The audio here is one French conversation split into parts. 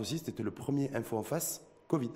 aussi, c'était le premier info en face Covid.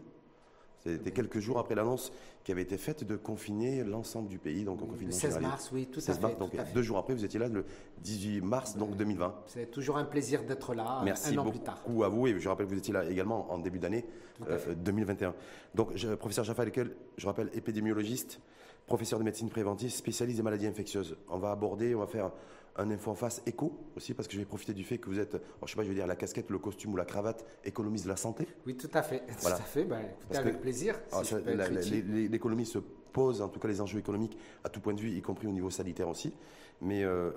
C'était quelques jours après l'annonce qui avait été faite de confiner l'ensemble du pays, donc Le 16 mars, oui, tout à fait. donc tout à fait. deux jours après, vous étiez là le 18 mars, donc 2020. C'est toujours un plaisir d'être là Merci un an beaucoup plus tard. à vous. Et je rappelle que vous étiez là également en début d'année Tout à fait. 2021. Donc, je, professeur Jaffa Lekel, je rappelle épidémiologiste, professeur de médecine préventive, spécialiste des maladies infectieuses. On va aborder, on va faire un info en face éco aussi, parce que je vais profiter du fait que vous êtes, alors, je sais pas, je veux dire la casquette, le costume ou la cravate, économiste de la santé. Oui, tout à fait. Voilà. Tout à fait. Ben, écoutez, avec que- plaisir. si L'économie se pose, en tout cas les enjeux économiques, à tout point de vue, y compris au niveau sanitaire aussi. Mais euh,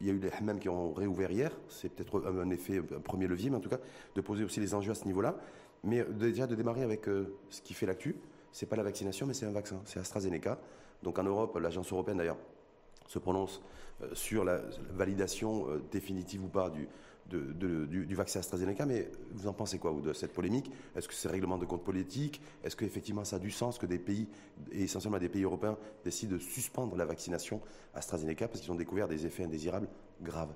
il y a eu les hammams qui ont réouvert hier. C'est peut-être un, un effet, un premier levier, mais en tout cas, de poser aussi les enjeux à ce niveau-là. Mais euh, déjà de démarrer avec euh, ce qui fait l'actu. C'est pas la vaccination, mais c'est un vaccin. C'est AstraZeneca. Donc en Europe, l'agence européenne d'ailleurs se prononce euh, sur la validation euh, définitive ou pas du, du, vaccin AstraZeneca. Mais vous en pensez quoi de cette polémique? Est-ce que c'est règlement de compte politique? Est-ce qu'effectivement ça a du sens que des pays, et essentiellement des pays européens, décident de suspendre la vaccination AstraZeneca parce qu'ils ont découvert des effets indésirables graves?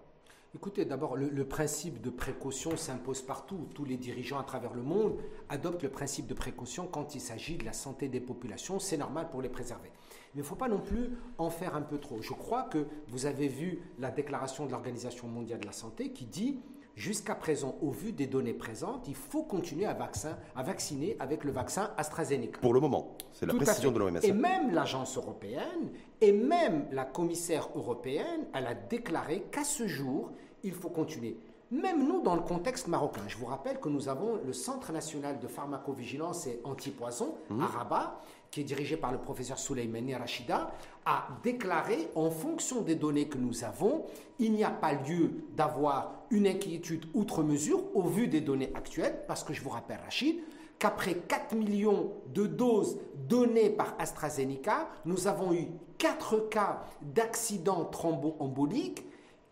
Écoutez, d'abord, le, le principe de précaution s'impose partout. Tous les dirigeants à travers le monde adoptent le principe de précaution quand il s'agit de la santé des populations. C'est normal pour les préserver. Mais il ne faut pas non plus en faire un peu trop. Je crois que vous avez vu la déclaration de l'Organisation mondiale de la santé qui dit Jusqu'à présent, au vu des données présentes, il faut continuer à, vaccin- à vacciner avec le vaccin AstraZeneca. Pour le moment, c'est la Tout précision de l'OMS. Et même l'agence européenne et même la commissaire européenne, elle a déclaré qu'à ce jour, il faut continuer. Même nous, dans le contexte marocain, je vous rappelle que nous avons le Centre national de pharmacovigilance et antipoison à Rabat, qui est dirigé par le professeur Souleymane Rachida, a déclaré, en fonction des données que nous avons, il n'y a pas lieu d'avoir une inquiétude outre mesure au vu des données actuelles, parce que je vous rappelle, Rachid, qu'après 4 millions de doses données par AstraZeneca, nous avons eu 4 cas d'accidents thromboemboliques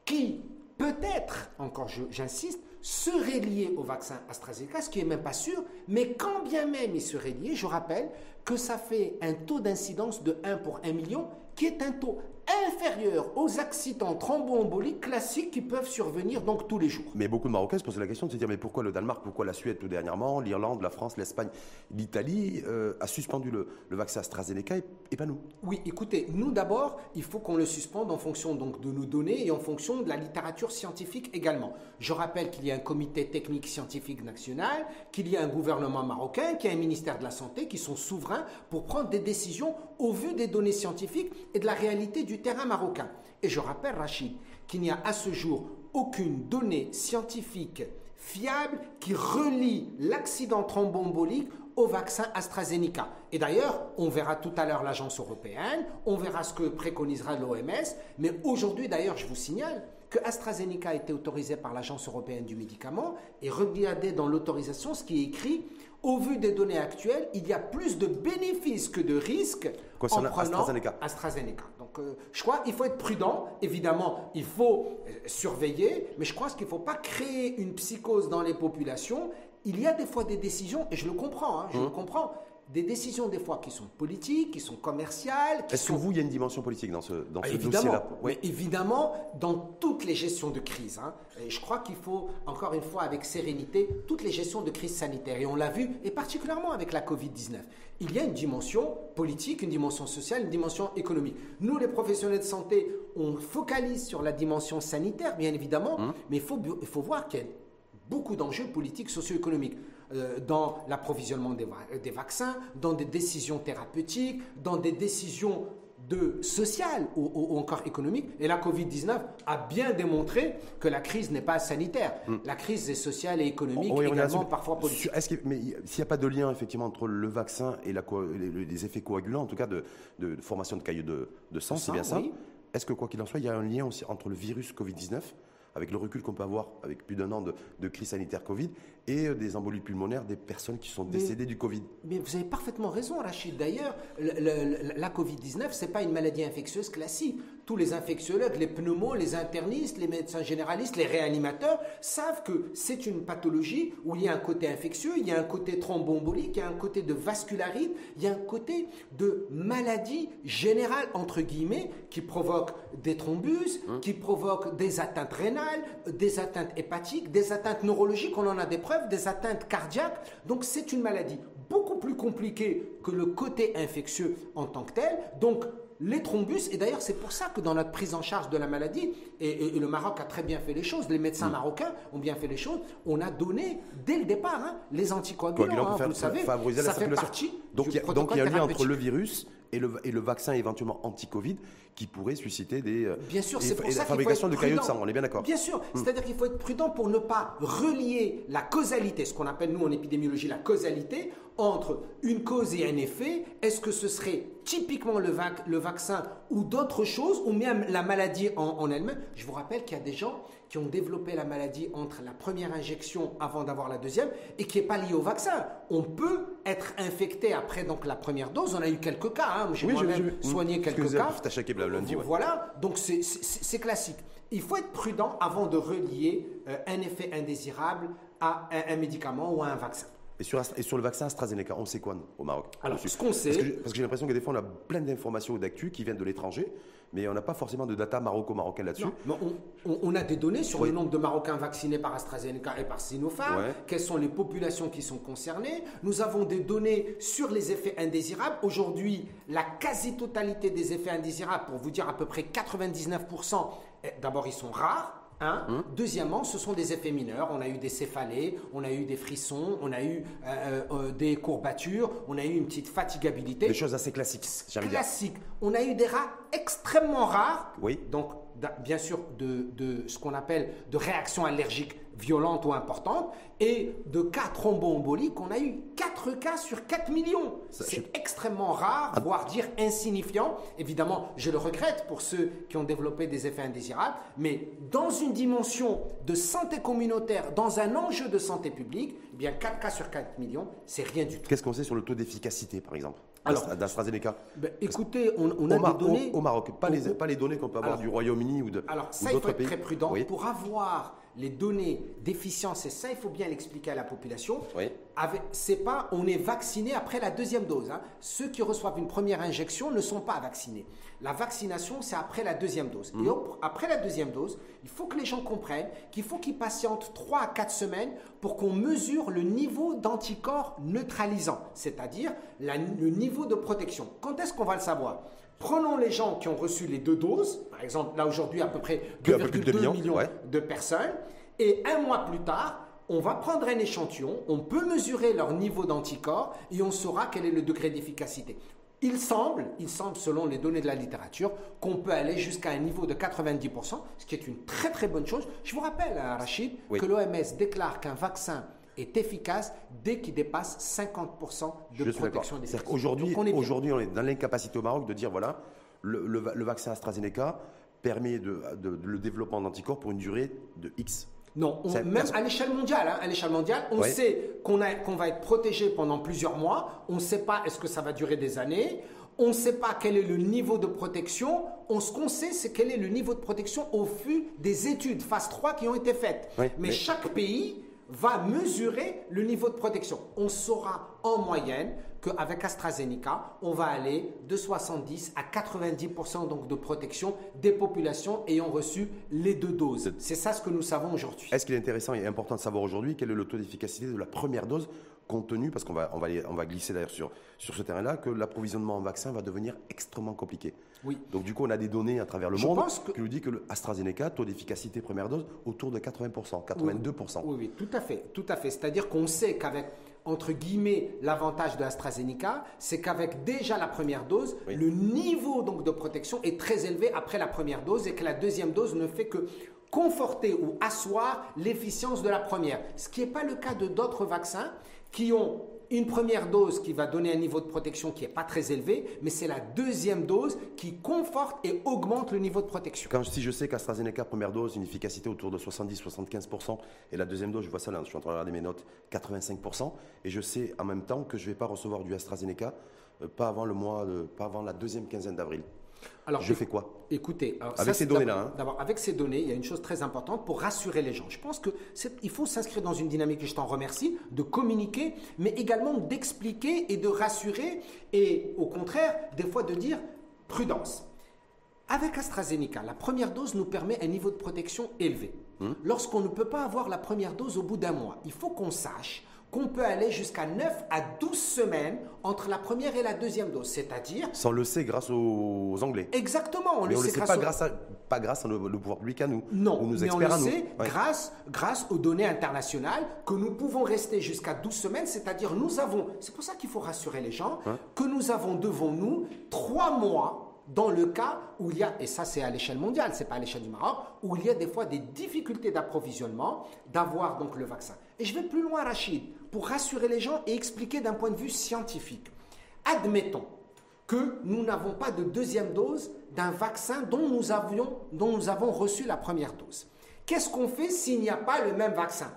qui, peut-être, encore j'insiste, seraient liés au vaccin AstraZeneca, ce qui n'est même pas sûr, mais quand bien même ils seraient liés, je rappelle que ça fait un taux d'incidence de 1 pour 1 million, qui est un taux inférieur aux accidents thromboemboliques classiques qui peuvent survenir donc tous les jours. Mais beaucoup de Marocains se posent la question de se dire mais pourquoi le Danemark, pourquoi la Suède tout dernièrement, l'Irlande, la France, l'Espagne, l'Italie euh, a suspendu le, le vaccin AstraZeneca et, et pas nous? Oui, écoutez, nous d'abord, il faut qu'on le suspende en fonction donc de nos données et en fonction de la littérature scientifique également. Je rappelle qu'il y a un comité technique scientifique national, qu'il y a un gouvernement marocain, qu'il y a un ministère de la Santé qui sont souverains pour prendre des décisions au vu des données scientifiques et de la réalité du terrain marocain. Et je rappelle, Rachid, qu'il n'y a à ce jour aucune donnée scientifique fiable qui relie l'accident thromboembolique au vaccin AstraZeneca. Et d'ailleurs, on verra tout à l'heure l'agence européenne, on verra ce que préconisera l'OMS, mais aujourd'hui d'ailleurs, je vous signale que AstraZeneca a été autorisé par l'agence européenne du médicament et regardez dans l'autorisation ce qui est écrit au vu des données actuelles, il y a plus de bénéfices que de risques en prenant AstraZeneca. AstraZeneca. Donc, euh, je crois qu'il faut être prudent. Évidemment, il faut euh, surveiller, mais je crois qu'il ne faut pas créer une psychose dans les populations. Il y a des fois des décisions, et je le comprends, hein, je Mmh. le comprends, des décisions des fois qui sont politiques, qui sont commerciales, Est-ce que vous, il y a une dimension politique dans ce, dans ah, ce Évidemment, dossier-là mais évidemment, dans toutes les gestions de crise, hein, et je crois qu'il faut, encore une fois, avec sérénité, toutes les gestions de crise sanitaire, et on l'a vu, et particulièrement avec la Covid-19, il y a une dimension politique, une dimension sociale, une dimension économique. Nous, les professionnels de santé, on focalise sur la dimension sanitaire, bien évidemment, Hum. mais il faut, il faut voir qu'il y a beaucoup d'enjeux politiques, socio-économiques euh, dans l'approvisionnement des, va- des vaccins, dans des décisions thérapeutiques, dans des décisions de sociales ou, encore économiques. Et la Covid-19 a bien démontré que la crise n'est pas sanitaire. La crise est sociale et économique, Hmm. Oui, également parfois politique. Est-ce que- mais s'il n'y a pas de lien effectivement entre le vaccin et la les, effets coagulants, en tout cas de, de formation de caillots de, de sang, c'est bien ça? Est-ce que quoi qu'il en soit, il y a un lien aussi entre le virus Covid-19, avec le recul qu'on peut avoir avec plus d'un an de, de crise sanitaire Covid, et euh, des embolies pulmonaires des personnes qui sont décédées du Covid Mais vous avez parfaitement raison, Rachid. D'ailleurs, le- le- la Covid-19, ce n'est pas une maladie infectieuse classique. Tous les infectiologues, les pneumos, les internistes, les médecins généralistes, les réanimateurs savent que c'est une pathologie où il y a un côté infectieux, il y a un côté thromboembolique, il y a un côté de vascularite, il y a un côté de maladie générale, entre guillemets, qui provoque des thrombus, hein? qui provoque des atteintes rénales, des atteintes hépatiques, des atteintes neurologiques, on en a des preuves, des atteintes cardiaques. Donc c'est une maladie beaucoup plus compliquée que le côté infectieux en tant que tel. Donc les thrombus, et d'ailleurs c'est pour ça que dans notre prise en charge de la maladie, et, le Maroc a très bien fait les choses, les médecins mm. marocains ont bien fait les choses, on a donné dès le départ hein, les anticoagulants, hein, vous le savez, favoriser ça fait partie donc, il y a, donc il y a un lien entre le virus et le, et le vaccin éventuellement anti-Covid qui pourrait susciter des. Euh, bien sûr, c'est pour ça la fabrication de caillots de sang, on est bien d'accord. Bien sûr, hmm. c'est-à-dire qu'il faut être prudent pour ne pas relier la causalité, ce qu'on appelle nous en épidémiologie la causalité, entre une cause et un effet. Est-ce que ce serait typiquement le, le vaccin ou d'autres choses, ou même la maladie en, en elle-même? Je vous rappelle qu'il y a des gens qui ont développé la maladie entre la première injection avant d'avoir la deuxième et qui n'est pas lié au vaccin. On peut être infecté après donc la première dose. On a eu quelques cas. Hein. J'ai moi-même soigné quelques cas. lundi, Voilà, donc c'est classique. Il faut être prudent avant de relier euh, un effet indésirable à un médicament ou à un vaccin. Et sur, et sur, le vaccin AstraZeneca, on sait quoi au Maroc? Alors, ce qu'on sait. Parce que, j'ai l'impression que des fois, on a plein d'informations ou d'actu qui viennent de l'étranger, mais on n'a pas forcément de data maroco-marocain là-dessus. On, on, a des données sur le nombre de Marocains vaccinés par AstraZeneca et par Sinopharm, quelles sont les populations qui sont concernées. Nous avons des données sur les effets indésirables. Aujourd'hui, la quasi-totalité des effets indésirables, pour vous dire à peu près 99%, eh, d'abord, ils sont rares. Hein? Deuxièmement, ce sont des effets mineurs. On a eu des céphalées, on a eu des frissons, on a eu euh, euh, des courbatures, on a eu une petite fatigabilité. Des choses assez classiques. Classiques. On a eu des rats extrêmement rares. Oui. Donc, bien sûr, de, de ce qu'on appelle de réactions allergiques violentes ou importantes, et de cas thromboemboliques, on a eu 4 cas sur 4 millions. C'est extrêmement rare, ah. voire dire insignifiant. Évidemment, je le regrette pour ceux qui ont développé des effets indésirables, mais dans une dimension de santé communautaire, dans un enjeu de santé publique, eh bien 4 cas sur 4 millions, c'est rien du tout. Qu'est-ce qu'on sait sur le taux d'efficacité, par exemple? d'AstraZeneca ben, Écoutez, on, a des données... Au, Maroc, pas, les, pas les données qu'on peut avoir du Royaume-Uni ou d'autres pays. Alors ça, il faut être très prudent. Pour avoir les données d'efficience, et ça, il faut bien l'expliquer à la population. Oui. C'est pas, on est vacciné après la deuxième dose. Hein. Ceux qui reçoivent une première injection ne sont pas vaccinés. La vaccination, c'est après la deuxième dose. Et mhm. après la deuxième dose, il faut que les gens comprennent qu'il faut qu'ils patientent 3 à 4 semaines pour qu'on mesure le niveau d'anticorps neutralisant, c'est-à-dire le niveau de protection. Quand est-ce qu'on va le savoir? Prenons les gens qui ont reçu les deux doses, par exemple, là aujourd'hui à peu près 2,2 millions, de personnes, et un mois plus tard, on va prendre un échantillon, on peut mesurer leur niveau d'anticorps et on saura quel est le degré d'efficacité. Il semble, il semble, selon les données de la littérature, qu'on peut aller jusqu'à un niveau de 90%, ce qui est une très très bonne chose. Je vous rappelle, hein, Rachid, que l'OMS déclare qu'un vaccin est efficace dès qu'il dépasse 50% de protection des Aujourd'hui, aujourd'hui, on est dans l'incapacité au Maroc de dire voilà, le, vaccin AstraZeneca permet de, le développement d'anticorps pour une durée de X. Non, même à l'échelle mondiale, hein, à l'échelle mondiale, on sait qu'on qu'on va être protégé pendant plusieurs mois. On ne sait pas est-ce que ça va durer des années. On ne sait pas quel est le niveau de protection. On, ce qu'on sait, c'est quel est le niveau de protection au fur des études phase 3 qui ont été faites. mais, chaque pays va mesurer le niveau de protection. On saura en moyenne qu'avec AstraZeneca, on va aller de 70 à 90% donc de protection des populations ayant reçu les deux doses. C'est ça ce que nous savons aujourd'hui. Est-ce qu'il est intéressant et important de savoir aujourd'hui quel est le taux d'efficacité de la première dose compte tenu, parce qu'on va, on va, on va glisser d'ailleurs sur, sur ce terrain-là, que l'approvisionnement en vaccin va devenir extrêmement compliqué? Oui. Donc du coup, on a des données à travers le monde qui nous dit que l'AstraZeneca, taux d'efficacité première dose, autour de 80%, 82%. Oui, oui, tout à fait, tout à fait. C'est-à-dire qu'on sait qu'avec entre guillemets, l'avantage de AstraZeneca, c'est qu'avec déjà la première dose, le niveau donc de protection est très élevé après la première dose et que la deuxième dose ne fait que conforter ou asseoir l'efficience de la première. Ce qui n'est pas le cas de d'autres vaccins qui ont une première dose qui va donner un niveau de protection qui n'est pas très élevé, mais c'est la deuxième dose qui conforte et augmente le niveau de protection. Quand, si je sais qu'AstraZeneca, première dose, une efficacité autour de 70-75%, et la deuxième dose, je vois ça là, je suis en train de regarder mes notes, 85%, et je sais en même temps que je ne vais pas recevoir du AstraZeneca euh, pas, avant la deuxième quinzaine d'avril. Alors, je fais quoi Écoutez, avec ces données-là. Hein. D'abord, avec ces données, il y a une chose très importante pour rassurer les gens. Je pense que il faut s'inscrire dans une dynamique, et je t'en remercie, de communiquer, mais également d'expliquer et de rassurer, et au contraire, des fois de dire prudence. Avec AstraZeneca, la première dose nous permet un niveau de protection élevé. Hmm. Lorsqu'on ne peut pas avoir la première dose au bout d'un mois, il faut qu'on sache qu'on peut aller jusqu'à 9 à 12 semaines entre la première et la deuxième dose, c'est-à-dire... Ça, on le sait grâce aux Anglais. Exactement, on le sait, grâce pas, grâce à, pas grâce à le, pouvoir public à nous. Non, nous mais on le sait grâce, grâce aux données internationales que nous pouvons rester jusqu'à 12 semaines, c'est-à-dire nous avons, c'est pour ça qu'il faut rassurer les gens, que nous avons devant nous 3 mois dans le cas où il y a, et ça c'est à l'échelle mondiale, c'est pas à l'échelle du Maroc, où il y a des fois des difficultés d'approvisionnement, d'avoir donc le vaccin. Et je vais plus loin, Rachid, pour rassurer les gens et expliquer d'un point de vue scientifique. Admettons que nous n'avons pas de deuxième dose d'un vaccin dont nous, avions, dont nous avons reçu la première dose. Qu'est-ce qu'on fait s'il n'y a pas le même vaccin?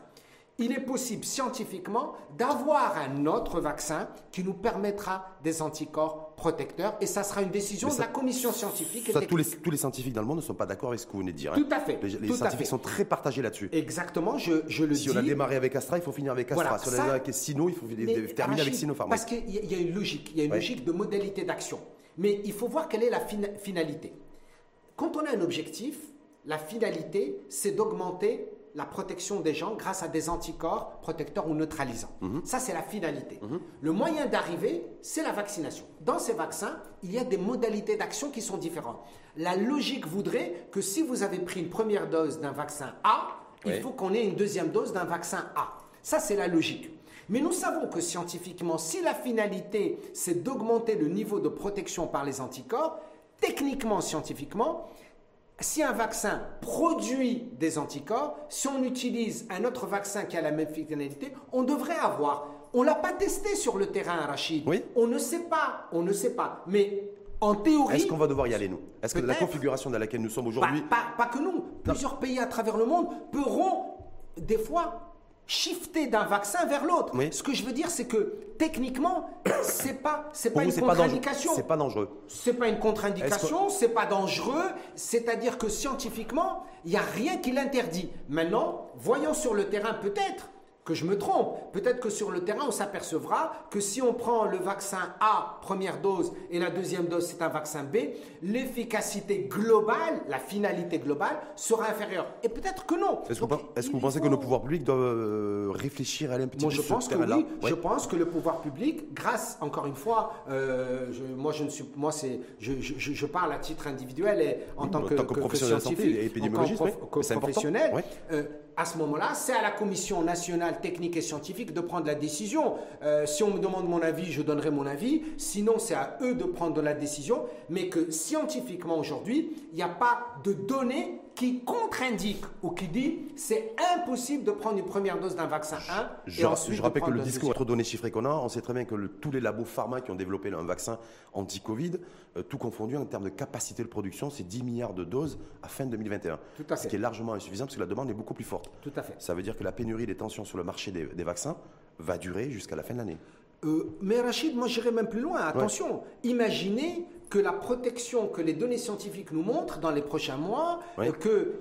Il est possible scientifiquement d'avoir un autre vaccin qui nous permettra des anticorps protecteurs et ça sera une décision de la commission scientifique. tous, les, tous les scientifiques dans le monde ne sont pas d'accord avec ce que vous venez de dire. Hein. Tout à fait. Les, scientifiques sont très partagés là-dessus. Exactement, je, le dis. Si on a démarré avec Astra, il faut finir avec Astra. si on a démarré avec Sino, il faut terminer avec Sinopharm. Parce qu'il y, a une logique, il y a une logique de modalité d'action. Mais il faut voir quelle est la finalité. Quand on a un objectif, la finalité, c'est d'augmenter la protection des gens grâce à des anticorps protecteurs ou neutralisants. Mhm. Ça, c'est la finalité. Mhm. Le moyen d'arriver, c'est la vaccination. Dans ces vaccins, il y a des modalités d'action qui sont différentes. La logique voudrait que si vous avez pris une première dose d'un vaccin A, il faut qu'on ait une deuxième dose d'un vaccin A. Ça, c'est la logique. Mais nous savons que scientifiquement, si la finalité, c'est d'augmenter le niveau de protection par les anticorps, techniquement, scientifiquement, si un vaccin produit des anticorps, si on utilise un autre vaccin qui a la même finalité, on devrait avoir. On l'a pas testé sur le terrain, Rachid. Oui. On ne sait pas. On ne sait pas. Mais en théorie. Est-ce qu'on va devoir y aller, nous? Est-ce que la configuration dans laquelle nous sommes aujourd'hui. pas, que nous. Plusieurs pays à travers le monde pourront, des fois, shifter d'un vaccin vers l'autre. Ce que je veux dire, c'est que techniquement, c'est pas c'est pas une contre-indication. C'est pas dangereux. C'est pas une contre-indication, c'est pas dangereux. C'est-à-dire que scientifiquement, il n'y a rien qui l'interdit. Maintenant, voyons sur le terrain peut-être que je me trompe. Peut-être que sur le terrain, on s'apercevra que si on prend le vaccin A, première dose, et la deuxième dose, c'est un vaccin B, l'efficacité globale, la finalité globale, sera inférieure. Et peut-être que non. Est-ce que vous pensez que nos pouvoirs publics doivent euh, réfléchir à un petit moi, je pense que oui. Je pense que le pouvoir public, grâce, encore une fois, euh, moi, je ne suis, moi, c'est, je, je, parle à titre individuel et en tant, que, professionnel scientifique, et épidémiologiste, professionnel. Euh, à ce moment-là, c'est à la Commission nationale technique et scientifique de prendre la décision. Euh, si on me demande mon avis, je donnerai mon avis. Sinon, c'est à eux de prendre la décision. Mais que scientifiquement, aujourd'hui, il n'y a pas de données qui contre-indique ou qui dit c'est impossible de prendre une première dose d'un vaccin 1 je, et ensuite je rappelle que le discours entre données chiffrées qu'on a, on sait très bien que tous les labos pharma qui ont développé un vaccin anti-Covid, euh, tout confondu en termes de capacité de production, c'est 10 milliards de doses à fin 2021. Tout à fait. Ce qui est largement insuffisant parce que la demande est beaucoup plus forte. Tout à fait. Ça veut dire que la pénurie des tensions sur le marché des, vaccins va durer jusqu'à la fin de l'année. Euh, mais Rachid, moi j'irai même plus loin. Attention, imaginez que la protection que les données scientifiques nous montrent dans les prochains mois, euh,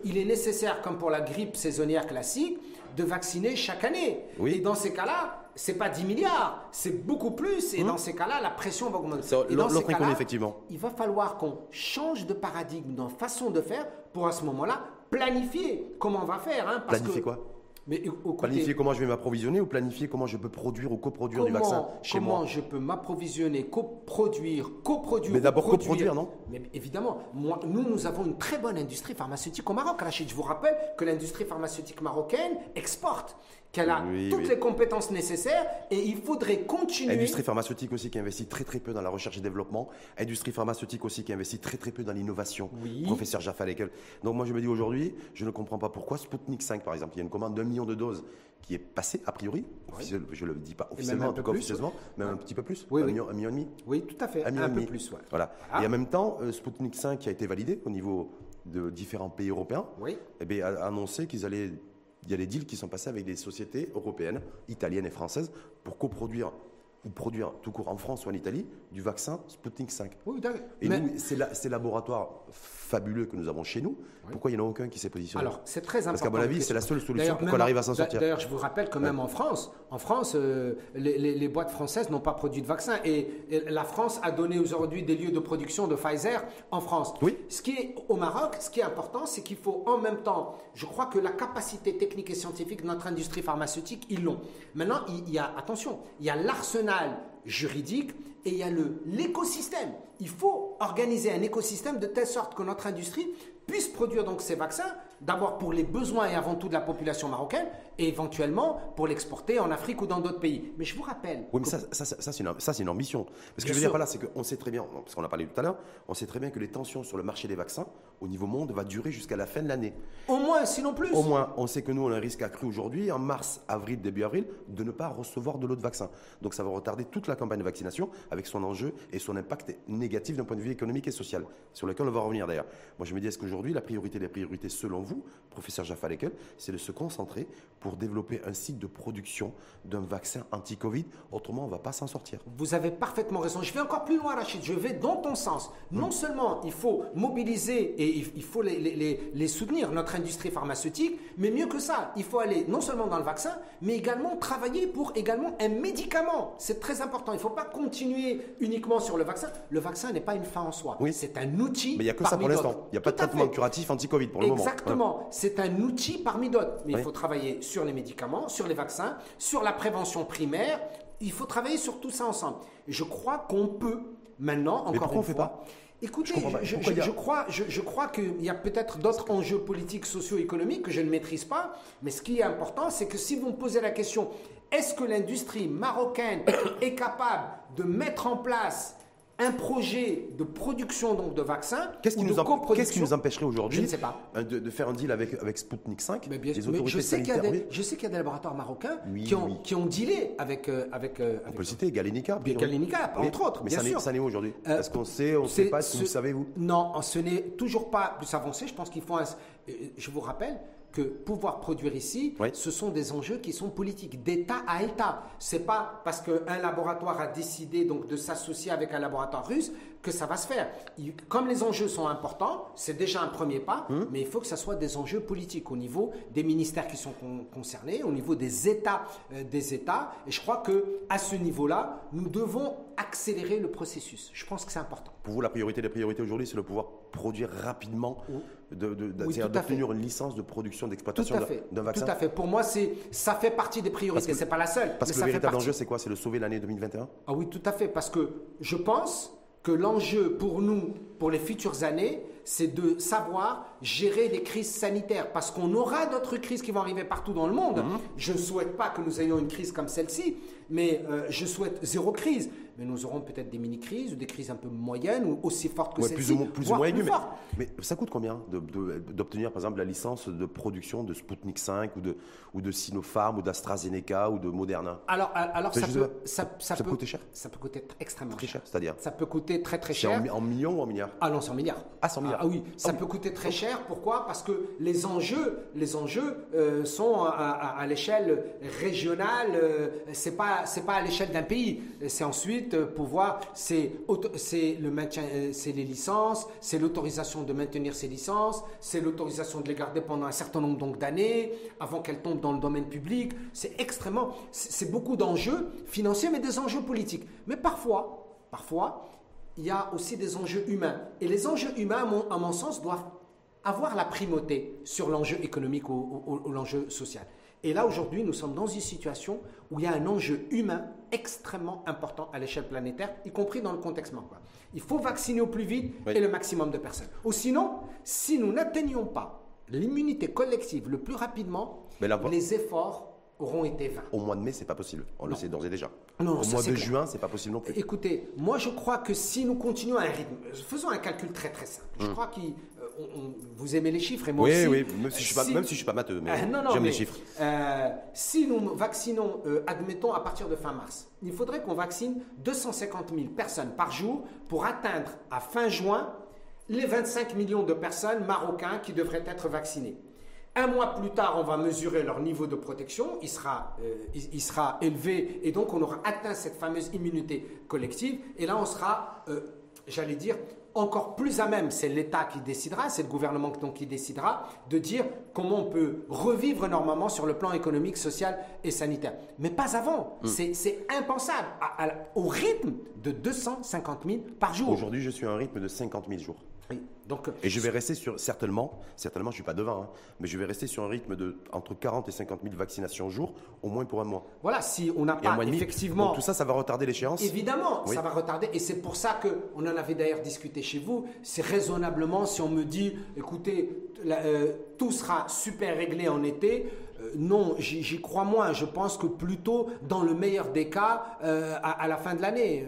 qu'il est nécessaire, comme pour la grippe saisonnière classique, de vacciner chaque année. Et dans ces cas-là, c'est pas 10 milliards, c'est beaucoup plus. Et hum. dans ces cas-là, la pression va augmenter. Et dans ces cas-là, effectivement. il va falloir qu'on change de paradigme dans façon de faire pour à ce moment-là planifier comment on va faire. Hein, planifier quoi? Mais planifier comment je vais m'approvisionner ou planifier comment je peux produire ou coproduire du vaccin chez moi Comment je peux m'approvisionner, coproduire, coproduire. Mais d'abord coproduire, non? Mais évidemment, moi, nous, nous avons une très bonne industrie pharmaceutique au Maroc. Rachid, je vous rappelle que l'industrie pharmaceutique marocaine exporte qu'elle a toutes les compétences nécessaires et il faudrait continuer. Industrie pharmaceutique aussi qui investit très très peu dans la recherche et développement. Industrie pharmaceutique aussi qui investit très très peu dans l'innovation. Professeur Jaffa Donc moi je me dis aujourd'hui, je ne comprends pas pourquoi Sputnik 5 par exemple, il y a une commande d'un million de doses qui est passée a priori, je ne le dis pas officiellement, en tout cas officieusement, mais un petit peu plus, un, Million, un, million, et demi. Oui, tout à fait, un, un peu plus. Voilà. Et en même temps, euh, Sputnik 5 qui a été validé au niveau de différents pays européens, oui. eh bien, a annoncé qu'ils allaient il y a des deals qui sont passés avec des sociétés européennes, italiennes et françaises pour coproduire ou produire tout court en France ou en Italie du vaccin Sputnik 5. Oui. Et Mais- nous, ces, la- ces laboratoires fabuleux que nous avons chez nous, pourquoi il n'y en a aucun qui s'est positionné Alors, c'est très important. Parce qu'à mon avis, c'est la seule solution pour qu'on arrive à s'en sortir. D'ailleurs, je vous rappelle que même en France, en France, euh, les, les- les boîtes françaises n'ont pas produit de vaccin et, et la France a donné aujourd'hui des lieux de production de Pfizer en France. Oui. Ce qui est au Maroc, ce qui est important, c'est qu'il faut en même temps, je crois que la capacité technique et scientifique de notre industrie pharmaceutique, ils l'ont. Maintenant, il y a attention, il y a l'arsenal juridique et il y a l'écosystème. Il faut organiser un écosystème de telle sorte que notre industrie puisse produire donc ces vaccins, d'abord pour les besoins et avant tout de la population marocaine, et éventuellement pour l'exporter en Afrique ou dans d'autres pays. Mais je vous rappelle, Oui, mais ça, ça, ça, c'est une, ambition. Parce que je veux sûr. dire par là, c'est qu'on sait très bien, parce qu'on a parlé tout à l'heure, on sait très bien que les tensions sur le marché des vaccins au niveau monde va durer jusqu'à la fin de l'année. au moins, sinon plus. Au moins, on sait que nous, on a un risque accru aujourd'hui, en mars, avril, début avril, de ne pas recevoir de l'autre vaccin. Donc ça va retarder toute la campagne de vaccination avec son enjeu et son impact négatif d'un point de vue économique et social, sur lequel on va revenir d'ailleurs. Moi, je me dis, est-ce qu'aujourd'hui, la priorité des priorités, selon vous, professeur Jaffa c'est de se concentrer pour développer un site de production d'un vaccin anti-Covid Autrement, on ne va pas s'en sortir. Vous avez parfaitement raison. Je vais encore plus loin, Rachid. Je vais dans ton sens. Non seulement il faut mobiliser et il faut les, les- les- les soutenir, notre industrie pharmaceutique, mais mieux que ça, il faut aller non seulement dans le vaccin, mais également travailler pour également un médicament. C'est très important. Il ne faut pas continuer uniquement sur le vaccin. Le vaccin n'est pas une fin en soi. Oui. C'est un outil. Mais il n'y a que ça pour l'instant. Il n'y a pas de Tout traitement fait. curatif anti-Covid pour le moment. Exactement. C'est un outil parmi d'autres. Mais Oui. il faut travailler sur les médicaments, sur les vaccins, sur la prévention primaire. Il faut travailler sur tout ça ensemble. Et je crois qu'on peut maintenant, encore pourquoi une on fait fois. pas? Écoutez, Je je, crois, je crois qu'il y a peut-être d'autres enjeux politiques, socio-économiques que je ne maîtrise pas. Mais ce qui est important, c'est que si vous me posez la question, est-ce que l'industrie marocaine est capable de mettre en place un projet de production donc de vaccins Qu'est-ce qui, ou nous qui nous empêcherait aujourd'hui euh, de, de faire un deal avec, avec Sputnik 5 Mais bien les mais autorités je sais qu'il y a sanitaires, des, oui. je sais qu'il y a des laboratoires marocains Oui, qui, ont, oui. qui ont dealé avec euh, avec, euh, On peut le citer, Galenica. Bien, Galenica, entre autres, Mais bien ça n'est- sûr. ça n'est où aujourd'hui? Euh, Est-ce qu'on sait, on ne sait pas, ce- vous savez, vous Non, ce n'est toujours pas plus avancé. Je pense qu'il faut. un- Je vous rappelle que pouvoir produire ici, Oui. ce sont des enjeux qui sont politiques, d'État à État. C'est pas parce qu'un laboratoire a décidé donc de s'associer avec un laboratoire russe que ça va se faire. Il- Comme les enjeux sont importants, c'est déjà un premier pas, Hum. mais il faut que ça soit des enjeux politiques au niveau des ministères qui sont con- concernés, au niveau des États, euh, des États. Et je crois que à ce niveau-là, nous devons accélérer le processus. Je pense que c'est important. Pour vous, la priorité des priorités aujourd'hui, c'est de pouvoir produire rapidement, de, de- de- Oui, c'est-à-dire tout à fait. d'obtenir une licence de production, d'exploitation d'un- vaccin Tout à fait. Pour moi, ça fait partie des priorités. Que- C'est pas la seule. Parce mais que ça le véritable enjeu, c'est quoi? C'est de sauver l'année 2021 Ah oui, tout à fait. Parce que je pense que l'enjeu pour nous, pour les futures années, c'est de savoir gérer les crises sanitaires. Parce qu'on aura d'autres crises qui vont arriver partout dans le monde. Mhm. Je ne souhaite pas que nous ayons une crise comme celle-ci, mais euh, je souhaite zéro crise. Mais nous aurons peut-être des mini-crises ou des crises un peu moyennes ou aussi fortes que Ouais, celle-ci. plus ou, moins- plus ou voire moins aigu, plus mais, fortes. mais ça coûte combien de- de- d'obtenir, par exemple, la licence de production de Sputnik 5 ou de, ou de Sinopharm ou d'AstraZeneca ou de Moderna? Alors, alors ça, peut, ça, ça Ça peut coûter cher? Ça peut coûter extrêmement Très cher. cher, c'est-à-dire? Ça peut coûter très très C'est cher. en, mi- en millions ou en milliards? Ah non, 100 milliards. Ah, 100 milliards. Ah, oui, ça Ah oui. peut coûter très cher. Pourquoi? Parce que les enjeux, les enjeux euh, sont à, à- à l'échelle régionale. euh, c'est pas, c'est pas à l'échelle d'un pays. C'est ensuite euh, pouvoir, c'est, le maintien, euh, c'est les licences, c'est l'autorisation de maintenir ces licences, c'est l'autorisation de les garder pendant un certain nombre d'années avant qu'elles tombent dans le domaine public. C'est extrêmement, c'est beaucoup d'enjeux financiers, mais des enjeux politiques. Mais parfois, parfois, il y a aussi des enjeux humains. Et les enjeux humains, à mon, sens, doivent avoir la primauté sur l'enjeu économique ou l'enjeu social. Et là, aujourd'hui, nous sommes dans une situation où il y a un enjeu humain extrêmement important à l'échelle planétaire, y compris dans le contexte marocain. Il faut vacciner au plus vite Oui. et le maximum de personnes. Ou sinon, si nous n'atteignons pas l'immunité collective le plus rapidement, Mais là, voilà. les efforts auront été vains. Au mois de mai, c'est pas possible. On le sait d'ores et déjà. Non, Au ça, mois de clair. juin, c'est pas possible non plus. Écoutez, moi je crois que si nous continuons à un rythme, faisons un calcul très très simple. Hum. Je crois vous aimez les chiffres et moi Oui, aussi. oui, même si je suis Si- je suis pas matheux, mais Ah, j'aime les chiffres. euh, si nous vaccinons, euh, admettons à partir de fin mars, il faudrait qu'on vaccine 250 000 personnes par jour pour atteindre à fin juin les 25 millions de personnes marocains qui devraient être vaccinées. Un mois plus tard, on va mesurer leur niveau de protection, il sera, euh, il, il sera élevé et donc on aura atteint cette fameuse immunité collective. Et là, on sera, euh, j'allais dire, encore plus à même, c'est l'État qui décidera, c'est le gouvernement donc qui décidera de dire comment on peut revivre normalement sur le plan économique, social et sanitaire. Mais pas avant. C'est c'est impensable. À- à- au rythme de 250 000 par jour. Aujourd'hui, je suis à un rythme de 50 000 jours. Oui. Donc, Et je vais rester sur, certainement, certainement, je suis pas devant, hein, mais je vais rester sur un rythme de entre 40 et 50 000 vaccinations jour, au moins pour un mois. voilà, si on n'a pas mois effectivement Donc tout ça, ça va retarder l'échéance. Évidemment, Oui. ça va retarder. Et c'est pour ça que on en avait d'ailleurs discuté chez vous. C'est raisonnablement si on me dit, écoutez, la- euh, tout sera super réglé en été. euh, non, j'y crois moins. Je pense que plutôt dans le meilleur des cas, euh, à, à la fin de l'année,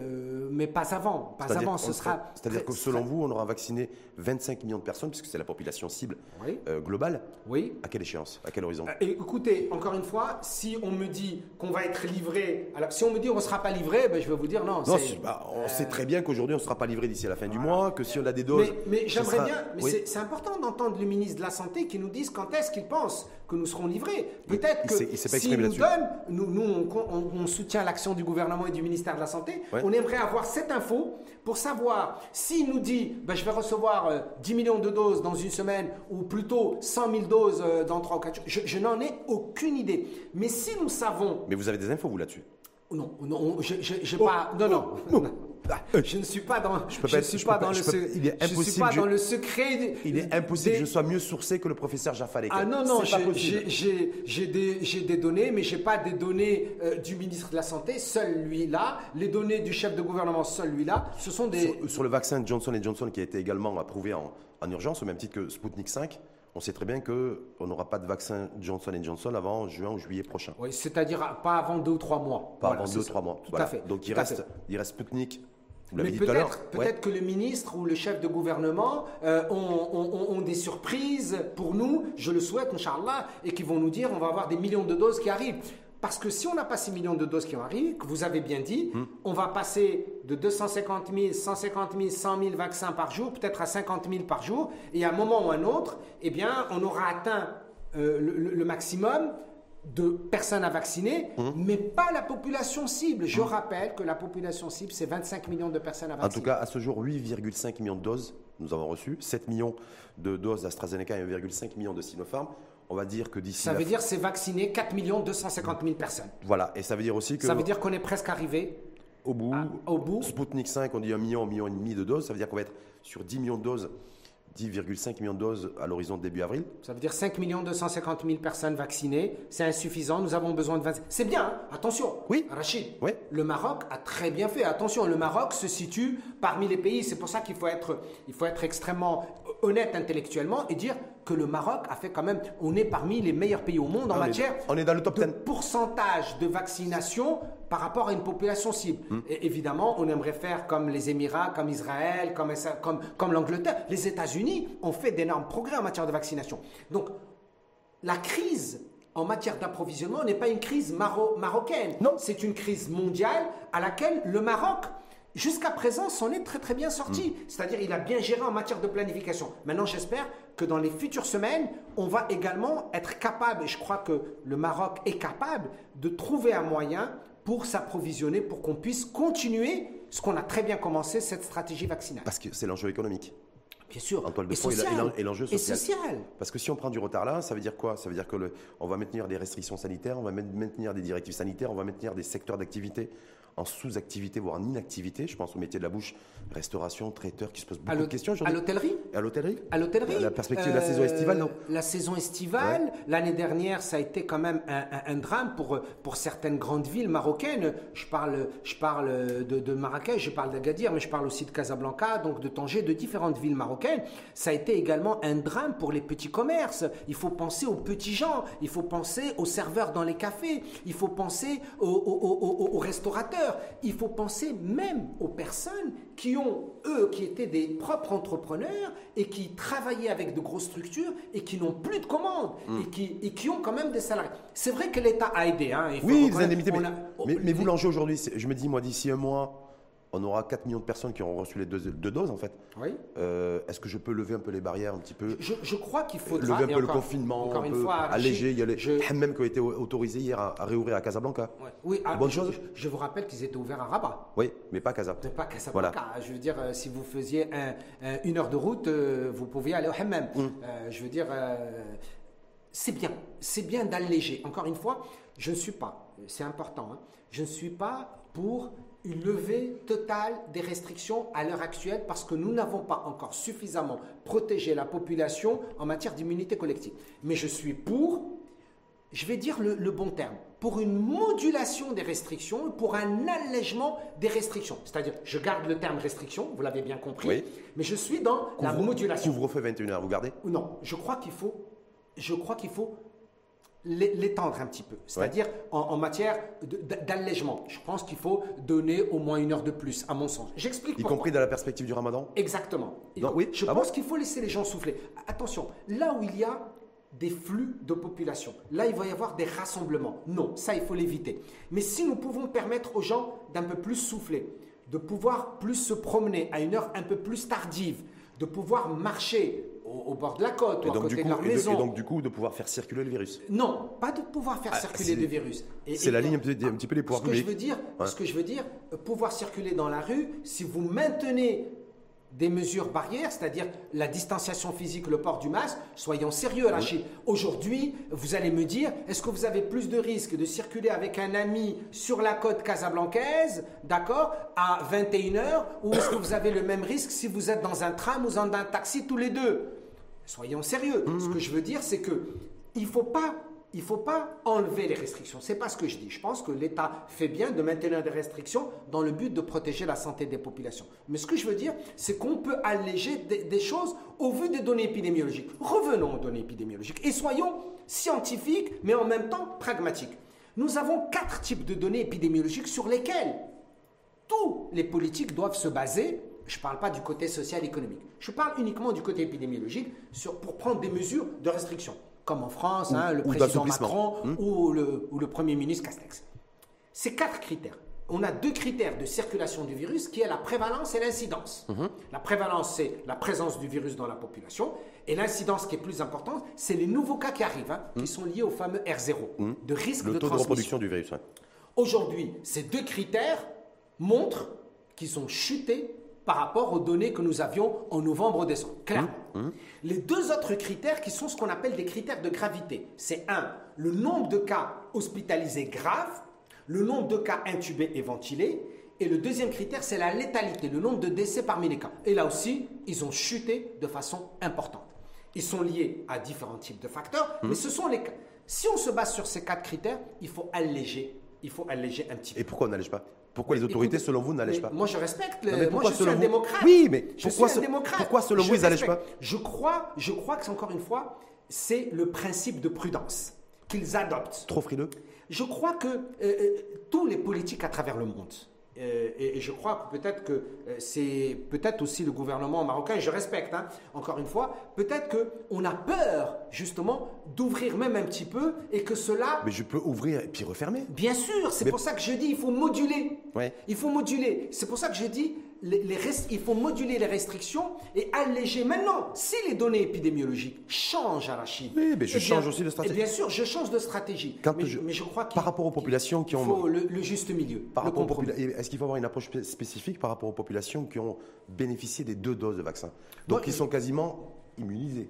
mais pas avant. Pas C'est-à-dire- avant. Ce sera. C'est-à-dire que selon vous, on aura vacciné 25 millions de personnes, puisque c'est la population cible Oui. euh, globale. Oui. À quelle échéance? À quel horizon? Euh, écoutez, encore une fois, si on me dit qu'on va être livré, la- si on me dit qu'on ne sera pas livré, ben, je vais vous dire non. Non, bah, on sait très bien qu'aujourd'hui, on ne sera pas livré d'ici la fin du mois, que si on a des doses. Mais, j'aimerais sera- bien, mais Oui. c'est important d'entendre le ministre de la Santé qui nous dise quand est-ce qu'il pense que nous serons livrés. Peut-être que s'est- il s'est pas s'il exprimé nous là-dessus. donne, nous, nous, on, on- on soutient l'action du gouvernement et du ministère de la Santé, Ouais. on aimerait avoir cette info pour savoir s'il nous dit ben, je vais recevoir euh, 10 millions de doses dans une semaine ou plutôt 100 000 doses euh, dans 3 ou 4 jours. Je, je n'en ai aucune idée. Mais si nous savons Mais vous avez des infos, vous, là-dessus? Non, non, je, je, j'ai Oh, pas. Non, non. oh. Je ne suis pas dans. Je, peux ne pas être- suis je pas peux pas- dans le. peux- il est je suis impossible, pas je- dans le secret. Il est impossible des- que je sois mieux sourcé que le professeur Jaffa. Ah non, non, j'ai- des, des données, mais j'ai pas des données euh, du ministre de la Santé, seul lui-là. Les données du chef de gouvernement, seul lui-là. Ce sont des. Sur, sur le vaccin Johnson Johnson qui a été également approuvé en, en urgence, au même titre que Sputnik 5, on sait très bien qu'on n'aura pas de vaccin Johnson Johnson avant juin ou juillet prochain. Oui, c'est-à-dire pas avant deux ou trois mois. Pas Voilà, avant 2 ça. trois mois. Tout Voilà. à fait. Donc il tout reste, il reste Sputnik, vous Mais l'avez dit tout à l'heure. peut-être Ouais. que le ministre ou le chef de gouvernement euh, ont, ont- ont- ont des surprises pour nous, je le souhaite, Inch'Allah, et qui vont nous dire on va avoir des millions de doses qui arrivent. Parce que si on n'a pas 6 millions de doses qui arrivé, que vous avez bien dit, Hmm. on va passer de 250 000, 150 000, 100 000 vaccins par jour, peut-être à 50 000 par jour, et à un moment ou à un autre, eh bien, on aura atteint euh, le maximum de personnes à vacciner, Hmm. mais pas la population cible. Je rappelle que la population cible, c'est 25 millions de personnes à En vacciner. tout cas, à ce jour, 8,5 millions de doses nous avons reçu, 7 millions de doses d'AstraZeneca et 1,5 million de Sinopharm. On va dire que d'ici ça veut fin- dire c'est vacciner 4 250 000 personnes. Voilà, et ça veut dire aussi que Ça veut dire qu'on est presque arrivé au bout, au bout. Sputnik 5, on dit 1 million, 1 million et demi de doses, ça veut dire qu'on va être sur 10 millions de doses, 10,5 millions de doses à l'horizon de début avril. Ça veut dire 5 250 000 personnes vaccinées. C'est insuffisant. Nous avons besoin de 20. C'est bien, hein attention. Oui. Rachid. Oui. Le Maroc a très bien fait. Attention, le Maroc se situe parmi les pays. C'est pour ça qu'il faut être, il faut être extrêmement honnête intellectuellement et dire que le Maroc a fait quand même. On est parmi les meilleurs pays au monde en On est- matière. on est dans le top de 10. pourcentage de vaccination par rapport à une population cible. Et évidemment, on aimerait faire comme les Émirats, comme Israël, comme, comme, comme l'Angleterre. Les États-Unis ont fait d'énormes progrès en matière de vaccination. Donc, la crise en matière d'approvisionnement n'est pas une crise maro- marocaine. Non. C'est une crise mondiale à laquelle le Maroc, jusqu'à présent, s'en est très très bien sorti. C'est-à-dire il a bien géré en matière de planification. Maintenant, j'espère que dans les futures semaines, on va également être capable, et je crois que le Maroc est capable, de trouver un moyen pour s'approvisionner, pour qu'on puisse continuer ce qu'on a très bien commencé, cette stratégie vaccinale. Parce que c'est l'enjeu économique. Bien sûr. En toile de et fond, et l'enjeu social. social. Parce que si on prend du retard là, ça veut dire quoi? Ça veut dire que le- on va maintenir des restrictions sanitaires, on va main- maintenir des directives sanitaires, on va maintenir des secteurs d'activité en sous-activité, voire en inactivité. Je pense au métier de la bouche, restauration, traiteur, qui se posent À beaucoup de questions à l'hôtellerie? À l'hôtellerie À l'hôtellerie? La perspective de la saison estivale, non La saison estivale, l'année dernière, ça a été quand même un, un- un drame pour, pour certaines grandes villes marocaines. Je parle, je parle de, de Marrakech, je parle d'Agadir, mais je parle aussi de Casablanca, donc de Tanger, de différentes villes marocaines. Ça a été également un drame pour les petits commerces. Il faut penser aux petits gens, il faut penser aux serveurs dans les cafés, il faut penser aux, aux- aux- aux- aux il faut penser même aux personnes qui ont, eux, qui étaient des propres entrepreneurs et qui travaillaient avec de grosses structures et qui n'ont plus de commandes et, qui, et qui ont quand même des salariés. C'est vrai que l'État a aidé. Hein, il faut Oui, reconnaître, indemnités. on Mais, a- mais- mais vous, l'enjeu aujourd'hui, je me dis, moi, d'ici un mois, on aura 4 millions de personnes qui auront reçu les deux, deux doses en fait. Oui. Euh, Est-ce que je peux lever un peu les barrières un petit peu? Je, je crois qu'il faudra. Lever un peu le confinement, encore un une peu fois, alléger. Il y a les je- qui ont été autorisés hier à, à réouvrir à Casablanca. Ouais. Oui, ah, Bonne je, chose. je- vous rappelle qu'ils étaient ouverts à Rabat. Oui, mais pas Casa. C'est pas Casablanca. Je veux dire, euh, si vous faisiez un- un- une heure de route, euh, vous pouviez aller au hammam. Mm. Euh, je veux dire, euh, c'est bien. C'est bien d'alléger. Encore une fois, je ne suis pas, c'est important, hein, je ne suis pas pour une levée totale des restrictions à l'heure actuelle parce que nous n'avons pas encore suffisamment protégé la population en matière d'immunité collective. Mais je suis pour je vais dire le, le bon terme, pour une modulation des restrictions pour un allègement des restrictions. C'est-à-dire, je garde le terme restriction, vous l'avez bien compris, Oui. mais je suis dans la modulation. Couvre-feu 21h, vous gardez? Non, je crois qu'il faut, je crois qu'il faut l'étendre un petit peu. C'est-à-dire en, en matière d'allègement. Je pense qu'il faut donner au moins une heure de plus, à mon sens. J'explique Y pourquoi. compris dans la perspective du ramadan? Exactement. Non, oui, Je ah pense bon? qu'il faut laisser les gens souffler. Attention, là où il y a des flux de population, là il va y avoir des rassemblements. Non, ça il faut l'éviter. Mais si nous pouvons permettre aux gens d'un peu plus souffler, de pouvoir plus se promener à une heure un peu plus tardive, de pouvoir marcher au, bord de la côte ou à donc, côté du de coup, leur maison. et donc, du coup, de pouvoir faire circuler le virus. Non, pas de pouvoir faire Ah, circuler des virus. C'est la ligne un petit, un petit peu les pouvoirs ce que je publics. veux dire, Ouais. ce que je veux dire, pouvoir circuler dans la rue, si vous maintenez des mesures barrières, c'est-à-dire la distanciation physique, le port du masque, soyons sérieux, Rachid. Aujourd'hui, vous allez me dire, est-ce que vous avez plus de risques de circuler avec un ami sur la côte casablancaise, d'accord, à 21h, ou est-ce que vous avez le même risque si vous êtes dans un tram ou dans un taxi tous les deux? Soyons sérieux. Ce que je veux dire, c'est que il faut pas, il faut pas enlever les restrictions. C'est pas ce que je dis. Je pense que l'État fait bien de maintenir des restrictions dans le but de protéger la santé des populations. Mais ce que je veux dire, c'est qu'on peut alléger des, des choses au vu des données épidémiologiques. Revenons aux données épidémiologiques et soyons scientifiques, mais en même temps pragmatiques. Nous avons quatre types de données épidémiologiques sur lesquelles tous les politiques doivent se baser. Je ne parle pas du côté social économique. Je parle uniquement du côté épidémiologique sur, pour prendre des mesures de restriction, comme en France, hein, le président. Macron ou, le, ou le Premier ministre Castex. Ces quatre critères. On a deux critères de circulation du virus qui est la prévalence et l'incidence. La prévalence, c'est la présence du virus dans la population. Et l'incidence, qui est plus importante, c'est les nouveaux cas qui arrivent, hein, qui sont liés au fameux R0, de risque Le de taux de transmission. reproduction du virus. ouais. Aujourd'hui, ces deux critères montrent qu'ils ont chuté par rapport aux données que nous avions en novembre-décembre. Clairement. Les deux autres critères qui sont ce qu'on appelle des critères de gravité, c'est un, le nombre de cas hospitalisés graves, le nombre de cas intubés et ventilés, et le deuxième critère, c'est la létalité, le nombre de décès parmi les cas. Et là aussi, ils ont chuté de façon importante. Ils sont liés à différents types de facteurs, mais ce sont les cas. Si on se base sur ces quatre critères, il faut alléger, il faut alléger un petit peu. Et pourquoi on n'allège pas? Pourquoi les autorités, Écoute, selon vous, n'allègent pas Moi, je respecte. Non, mais moi, pourquoi je suis selon un vous démocrate. Oui, mais je pourquoi suis un démocrate. pourquoi selon Je vous, ils n'allègent pas Je crois, je crois que c'est encore une fois, c'est le principe de prudence qu'ils adoptent. Trop frileux Je crois que euh, euh, tous les politiques à travers le monde, et, et je crois que peut-être que euh, c'est peut-être aussi le gouvernement marocain, et je respecte, hein, encore une fois, peut-être qu'on a peur justement d'ouvrir même un petit peu et que cela Mais je peux ouvrir et puis refermer. Bien sûr, c'est Mais- pour ça que je dis il faut moduler. Ouais. Il faut moduler. C'est pour ça que je dis les, les rest- il faut moduler les restrictions et alléger. Maintenant, si les données épidémiologiques changent à la Chine. Oui, mais je change aussi de stratégie. bien sûr, je change de stratégie. Quand mais, je- mais je crois qu'il par rapport aux populations qui il ont- faut le, le juste milieu. Par le rapport Est-ce qu'il faut avoir une approche spé- spécifique par rapport aux populations qui ont bénéficié des deux doses de vaccin? Donc, ils sont quasiment immunisés.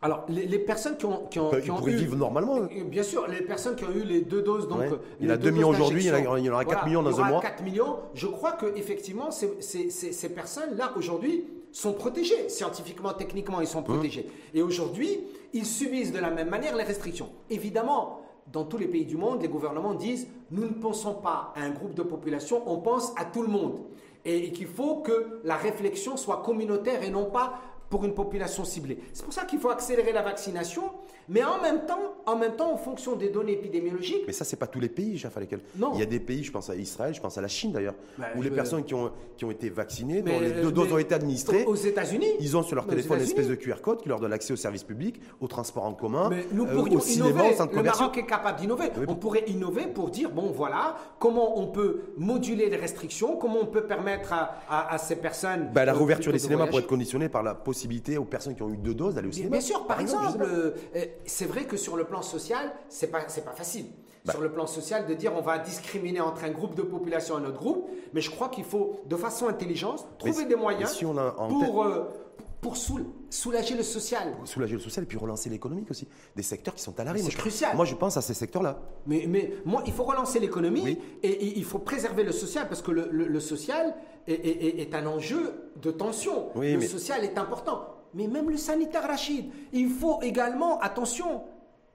Alors, les, les personnes qui ont, qui ont, Enfin, qui ils ont pourraient eu- vivre normalement. Euh, Bien sûr, les personnes qui ont eu les deux doses, donc Ouais. euh, Il y en a deux 2 millions aujourd'hui, il y en aura 4 millions dans il y un aura mois. 4 millions. Je crois que effectivement, ces, ces- ces- ces personnes-là aujourd'hui sont protégées scientifiquement, techniquement, ils sont protégés. Et aujourd'hui, ils subissent de la même manière les restrictions. Évidemment. Dans tous les pays du monde, les gouvernements disent nous ne pensons pas à un groupe de population, on pense à tout le monde. Et, et qu'il faut que la réflexion soit communautaire et non pas pour une population ciblée. C'est pour ça qu'il faut accélérer la vaccination, mais en même temps, en même temps, en fonction des données épidémiologiques. Mais ça, c'est pas tous les pays, Jeff, à lesquels. Non. Il y a des pays, je pense à Israël, je pense à la Chine d'ailleurs, Bah, où les personnes qui ont, qui ont été vaccinées, dont les deux doses mais ont été administrées, Aux États-Unis. ils ont sur leur Mais aux téléphone une espèce de. QR code qui leur donne accès aux services publics, au transport en commun, Mais nous euh, pourrions au cinéma, innover. au Le. Maroc est capable d'innover. Oui, on pourrait innover pour dire bon voilà comment on peut moduler les restrictions, comment on peut permettre à, à- à ces personnes. Bah, la euh, réouverture plutôt des de cinémas pourrait être conditionnée par la possibilité aux personnes qui ont eu deux doses d'aller au Bien, cinéma. bien sûr, par, exemple, euh, euh, c'est vrai que sur le plan social, c'est pas c'est pas facile. Bah. Sur le plan social, de dire on va discriminer entre un groupe de population et un autre groupe, mais je crois qu'il faut, de façon intelligente, trouver des moyens mais si on a en pour, euh, pour soul- soulager le social. soulager le social et puis relancer l'économique aussi. Des secteurs qui sont à l'arrêt. C'est crucial. Moi, je pense à ces secteurs-là. Mais, mais moi, il faut relancer l'économie Oui. et, et il faut préserver le social parce que le, le- le social est, est- est- est un enjeu de tension. Oui, le mais- social est important. Mais même le sanitaire, Rachid, il faut également, attention,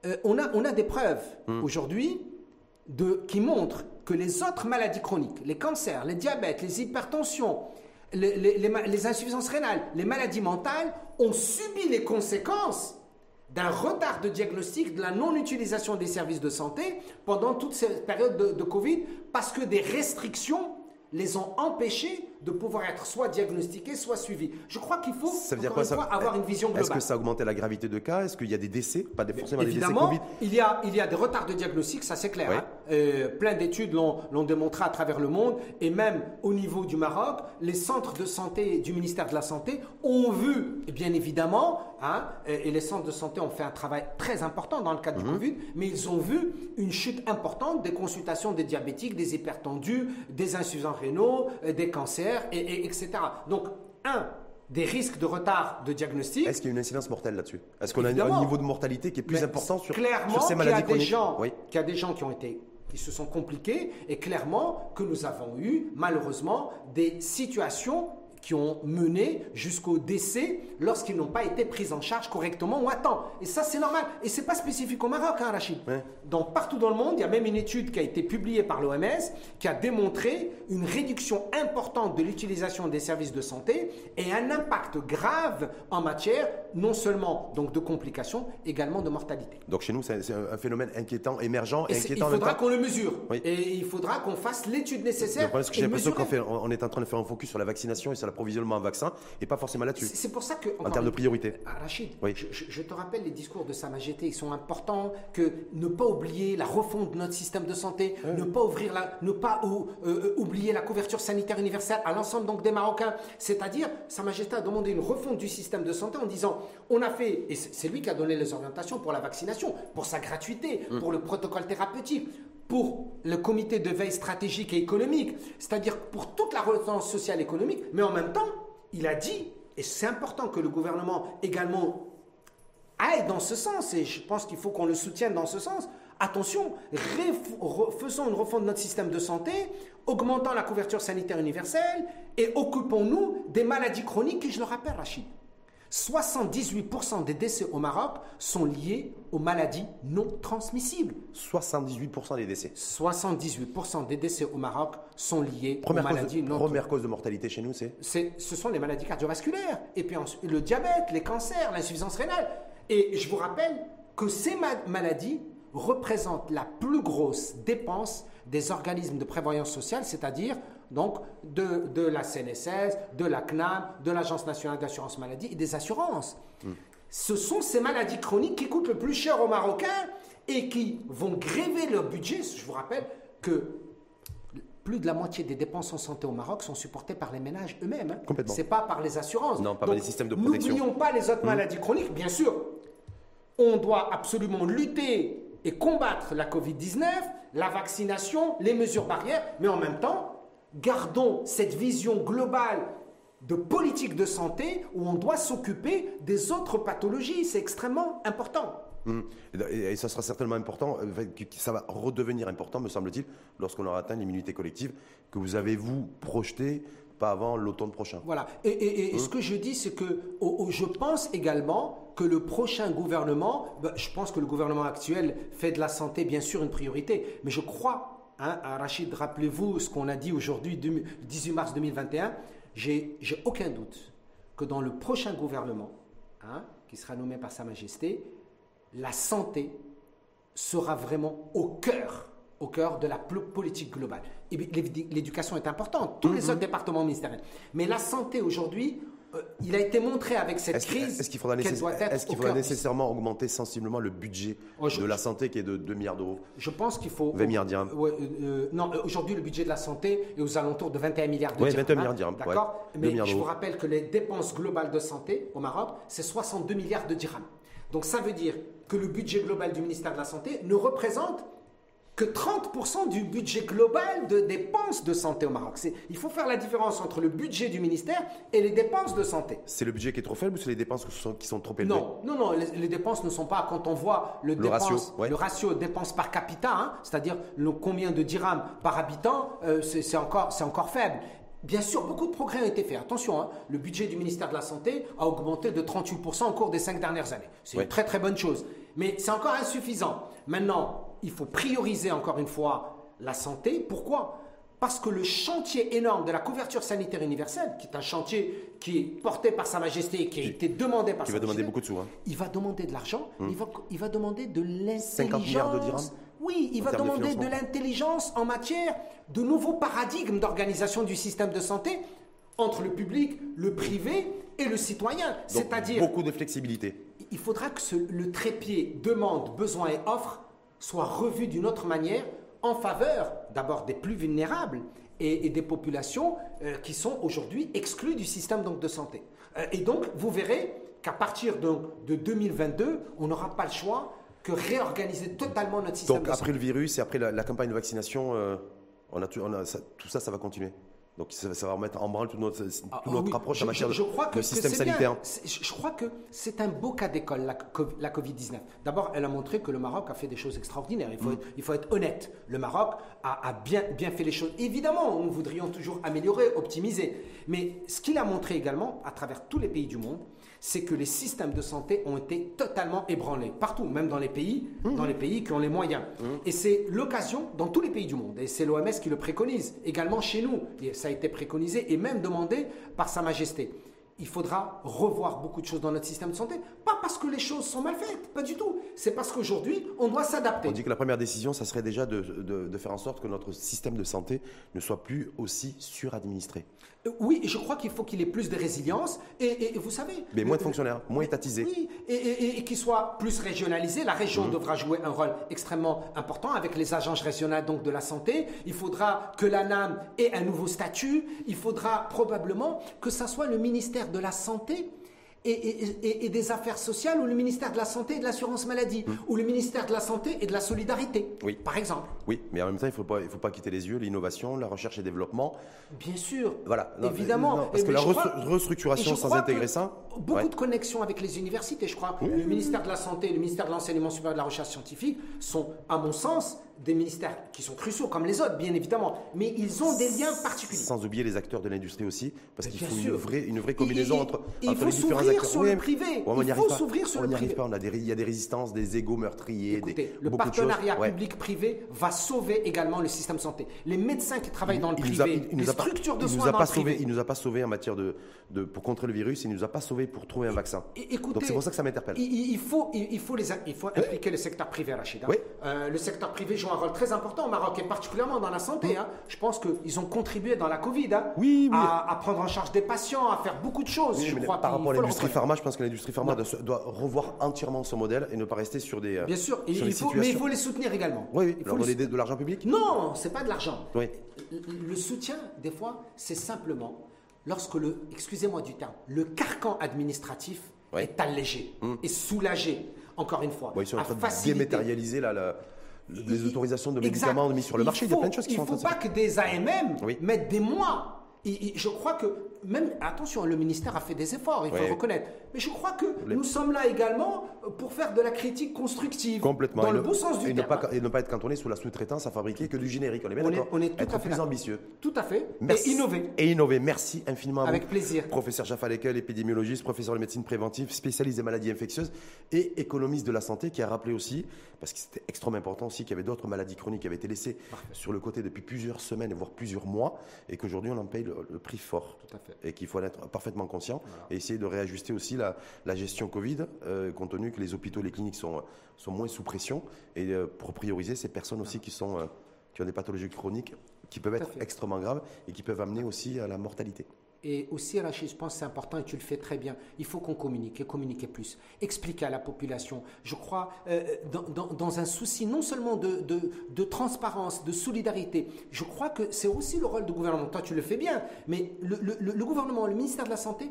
euh, on, a, on a des preuves Hmm. aujourd'hui de- qui montrent que les autres maladies chroniques, les cancers, les diabètes, les hypertensions, les, insuffisances rénales, les maladies mentales ont subi les conséquences d'un retard de diagnostic, de la non-utilisation des services de santé pendant toute cette période de, de Covid, parce que des restrictions les ont empêchés de pouvoir être soit diagnostiqués, soit suivis. Je crois qu'il faut, Ça veut dire encore quoi une ça fois, avoir une vision Est-ce globale. que ça a augmenté la gravité de cas? Est-ce qu'il y a des décès? Pas des, forcément des décès Évidemment, Covid il y, a, il y a des retards de diagnostic, ça c'est clair. Oui. hein. Euh, plein d'études l'ont démontré à travers le monde et même au niveau du Maroc, les centres de santé du ministère de la Santé ont vu, bien évidemment, hein, et les centres de santé ont fait un travail très important dans le cadre Mhm. du Covid, mais ils ont vu une chute importante des consultations des diabétiques, des hypertendus, des insuffisants rénaux, euh, des cancers, et, et- etc. Donc, un, des risques de retard de diagnostic. Est-ce qu'il y a une incidence mortelle là-dessus? Est-ce qu'on a un- niveau de mortalité qui est plus Mais important sur, clairement sur ces qu'il y a maladies des chroniques gens, Oui. qu'il y a des gens qui ont été qui se sont compliqués et clairement que nous avons eu malheureusement des situations qui ont mené jusqu'au décès lorsqu'ils n'ont pas été pris en charge correctement ou à temps. Et ça, c'est normal. Et c'est pas spécifique au Maroc, hein, Rachid. Ouais. Donc, partout dans le monde, il y a même une étude qui a été publiée par l'OMS qui a démontré une réduction importante de l'utilisation des services de santé et un impact grave en matière non seulement donc de complications, également de mortalité. Donc chez nous, c'est un phénomène inquiétant, émergent et il inquiétant même faudra qu'on le mesure. Oui. Et il faudra qu'on fasse l'étude nécessaire. Le problème, c'est que j'ai l'impression qu'on est en train de faire un focus sur la vaccination et sur l'approvisionnement en vaccins et pas forcément là-dessus. C'est pour ça que. En termes de priorité. Ah, Rachid, Oui. je, je- te rappelle les discours de Sa Majesté, ils sont importants, que ne pas oublier la refonte de notre système de santé, ne pas ouvrir la, ne pas ou- euh, oublier la couverture sanitaire universelle à l'ensemble donc des Marocains. C'est-à-dire, Sa Majesté a demandé une refonte du système de santé en disant, on a fait, et c'est c'est lui qui a donné les orientations pour la vaccination, pour sa gratuité, Hum. pour le protocole thérapeutique, pour le comité de veille stratégique et économique, c'est-à-dire pour toute la relance sociale et économique, mais en même temps, il a dit, et c'est important que le gouvernement également aille dans ce sens, et je pense qu'il faut qu'on le soutienne dans ce sens. Attention, faisons une refonte de notre système de santé, augmentant la couverture sanitaire universelle et occupons-nous des maladies chroniques qui, je le rappelle, Rachid, 78% des décès au Maroc sont liés aux maladies non transmissibles. 78% des décès. 78% des décès au Maroc sont liés Première, aux maladies de, non première cause de mortalité chez nous, c'est c'est- ce sont les maladies cardiovasculaires, et puis ensuite, le diabète, les cancers, l'insuffisance rénale. Et je vous rappelle que ces ma- maladies représentent la plus grosse dépense des organismes de prévoyance sociale, c'est-à-dire donc de, de la CNSS, de la CNAM, de l'Agence nationale d'assurance maladie et des assurances. Ce sont ces maladies chroniques qui coûtent le plus cher aux Marocains et qui vont gréver leur budget. Je vous rappelle que plus de la moitié des dépenses en santé au Maroc sont supportées par les ménages eux-mêmes. hein. Complètement. C'est pas par les assurances. Non, pas par les systèmes de protection. N'oublions pas les autres maladies chroniques. Bien sûr, on doit absolument lutter et combattre la Covid-19, la vaccination, les mesures barrières, mais en même temps, gardons cette vision globale de politique de santé où on doit s'occuper des autres pathologies. C'est extrêmement important. Hum. Et, ça sera certainement important, euh, ça va redevenir important, me semble-t-il, lorsqu'on aura atteint l'immunité collective, que vous avez, vous, projeté, pas avant l'automne prochain. Voilà. Et, et- et ce que je dis, c'est que je pense également que le prochain gouvernement, ben, je pense que le gouvernement actuel fait de la santé bien sûr une priorité, mais je crois, hein, à Rachid, rappelez-vous ce qu'on a dit aujourd'hui, deux- 18 mars 2021, j'ai j'ai aucun doute que dans le prochain gouvernement, hein, qui sera nommé par Sa Majesté, la santé sera vraiment au cœur, au cœur de la politique globale. L'éducation est importante, tous les mhm. autres départements ministériels. Mais la santé aujourd'hui, il a été montré avec cette crise est-ce qu'il faudra, nécessairement augmenter sensiblement le budget oh, de la santé qui est de 2 milliards d'euros? Je pense qu'il faut... 20 milliards dirhams. Euh, euh, non, aujourd'hui, le budget de la santé est aux alentours de 21 milliards de oui, 21 milliards dirhams. D'accord Mais je vous rappelle que les dépenses globales de santé au Maroc, c'est 62 milliards de dirhams. Donc ça veut dire que le budget global du ministère de la Santé ne représente que 30% du budget global de dépenses de santé au Maroc. Il faut faire la différence entre le budget du ministère et les dépenses de santé. C'est le budget qui est trop faible ou c'est les dépenses qui sont, trop élevées? Non, non, non, les, dépenses ne sont pas, quand on voit le, ratio, le ratio dépenses par capita, hein, c'est-à-dire combien de dirhams par habitant, euh, c'est encore, encore faible. Bien sûr, beaucoup de progrès ont été faits. Attention, hein, le budget du ministère de la Santé a augmenté de 38% au cours des cinq dernières années. C'est une très très bonne chose. Mais c'est encore insuffisant. Maintenant, il faut prioriser encore une fois la santé. Pourquoi? Parce que le chantier énorme de la couverture sanitaire universelle, qui est un chantier qui est porté par Sa Majesté, qui a été demandé par Sa Majesté, va demander beaucoup de sous. Hein. Il va demander de l'argent, il, va, il va demander de l'intelligence. 50 milliards de dirhams oui, il va demander de, l'intelligence en matière de nouveaux paradigmes d'organisation du système de santé entre le public, le privé et le citoyen. C'est-à-dire. Beaucoup de flexibilité. Il faudra que le trépied demande, besoin et offre soit revu d'une autre manière en faveur d'abord des plus vulnérables et, des populations euh, qui sont aujourd'hui exclues du système donc, de santé. Euh, et donc, vous verrez qu'à partir de, de 2022, on n'aura pas le choix que réorganiser totalement notre système. Donc après le virus et après la, campagne de vaccination, euh, on a, tout ça, ça va continuer? Donc ça, va remettre en branle toute notre, ah, notre approche en matière de, système sanitaire. Je crois que c'est un beau cas d'école, la, la Covid-19. D'abord, elle a montré que le Maroc a fait des choses extraordinaires. Il faut, mm. être, il faut être honnête. Le Maroc a, a, bien, bien fait les choses. Évidemment, nous voudrions toujours améliorer, optimiser. Mais ce qu'il a montré également, à travers tous les pays du monde, c'est que les systèmes de santé ont été totalement ébranlés, partout, même dans les pays, mmh. dans les pays qui ont les moyens. Mmh. Et c'est l'occasion dans tous les pays du monde, et c'est l'OMS qui le préconise, également chez nous, et ça a été préconisé et même demandé par Sa Majesté il faudra revoir beaucoup de choses dans notre système de santé. Pas parce que les choses sont mal faites, pas du tout. C'est parce qu'aujourd'hui, on doit s'adapter. On dit que la première décision, ça serait déjà de, de, faire en sorte que notre système de santé ne soit plus aussi suradministré. Euh, oui, je crois qu'il faut qu'il ait plus de résilience et, vous savez. Mais moins de fonctionnaires, moins étatisés. Oui, et, qu'il soit plus régionalisé. La région mmh. devra jouer un rôle extrêmement important avec les agences régionales donc de la santé. Il faudra que l'ANAM ait un nouveau statut. Il faudra probablement que ça soit le ministère de la Santé et, des Affaires sociales ou le ministère de la Santé et de l'Assurance Maladie, hum. ou le ministère de la Santé et de la Solidarité, oui. par exemple. Oui, mais en même temps, il ne faut pas, il faut pas quitter les yeux l'innovation, la recherche et développement. Bien sûr. Voilà. Évidemment. parce que la restructuration sans intégrer ça. Beaucoup de connexions avec les universités, je crois. Le ministère de la Santé et le ministère de l'Enseignement supérieur et de la Recherche scientifique sont, à mon sens, des ministères qui sont cruciaux comme les autres, bien évidemment, mais ils ont des liens particuliers. Sans oublier les acteurs de l'industrie aussi, parce qu'il faut une vraie, une vraie combinaison entre, il faut s'ouvrir sur le privé. il faut s'ouvrir sur le privé. Pas. On a des, il y a des résistances, des égaux meurtriers. Écoutez, le partenariat public-privé va sauver également le système santé. Les médecins qui travaillent dans le privé, les structures de soins dans le privé. Il nous a pas sauvé en matière de, de, pour contrer le virus. Il nous a pas sauvé pour trouver un vaccin. Donc c'est pour ça que ça m'interpelle. Il, faut, il, faut les, il faut impliquer le secteur privé, Rachida. Euh, le secteur privé joue un rôle très important au Maroc et particulièrement dans la santé. Hein. Je pense qu'ils ont contribué dans la Covid hein, oui, À, prendre en charge des patients, à faire beaucoup de choses. je crois par rapport à l'industrie pharma, je pense que l'industrie pharma doit, revoir entièrement son modèle et ne pas rester sur des. Bien sûr, il faut, mais il faut les soutenir également. Oui, oui. Il faut donner de l'argent public? Non, c'est pas de l'argent. Oui. Le soutien, des fois, c'est simplement lorsque le, excusez-moi du terme, le carcan administratif est allégé hum. et soulagé. Encore une fois, ils sont en train de dématérialiser la, les autorisations de médicaments mis sur le marché. Il, y a plein de choses qui sont en train Il ne faut pas que des AMM mettent des mois. je crois que même, attention, le ministère a fait des efforts, il faut le reconnaître. Mais je crois que nous sommes là également pour faire de la critique constructive. Complètement. Dans le bon sens du et terme. Ne pas, et ne pas être cantonné sous la sous-traitance à fabriquer que du générique. On est bien d'accord On est tout être à fait plus ambitieux. Tout à fait. Et innover. Et innover. Merci infiniment. Avec plaisir. Professeur Jaffa Lekel, épidémiologiste, professeur de médecine préventive, spécialiste des maladies infectieuses et économiste de la santé, qui a rappelé aussi, parce que c'était extrêmement important aussi, qu'il y avait d'autres maladies chroniques qui avaient été laissées sur le côté depuis plusieurs semaines, voire plusieurs mois, et qu'aujourd'hui on en paye le, prix fort. Tout à fait. Et qu'il faut en être parfaitement conscient et essayer de réajuster aussi la, la gestion Covid, euh, compte tenu que les hôpitaux, les cliniques sont, sont moins sous pression et euh, pour prioriser ces personnes aussi qui, sont, euh, qui ont des pathologies chroniques qui peuvent être extrêmement graves et qui peuvent amener aussi à la mortalité. Et aussi, Rachid, je pense que c'est important et tu le fais très bien. Il faut qu'on communique et communiquer plus. Expliquer à la population. Je crois, euh, dans, dans, un souci non seulement de, de, de, transparence, de solidarité, je crois que c'est aussi le rôle du gouvernement. Toi, tu le fais bien, mais le, le, le gouvernement, le ministère de la Santé,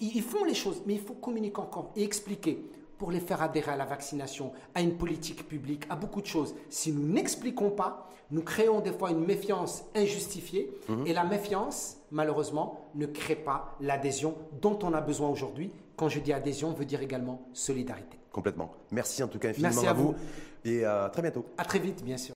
ils font les choses, mais il faut communiquer encore et expliquer pour les faire adhérer à la vaccination, à une politique publique, à beaucoup de choses. Si nous n'expliquons pas, nous créons des fois une méfiance injustifiée mhm. et la méfiance, malheureusement, ne crée pas l'adhésion dont on a besoin aujourd'hui. Quand je dis adhésion, veut dire également solidarité. Complètement. Merci en tout cas infiniment Merci à, vous. et à très bientôt. À très vite, bien sûr.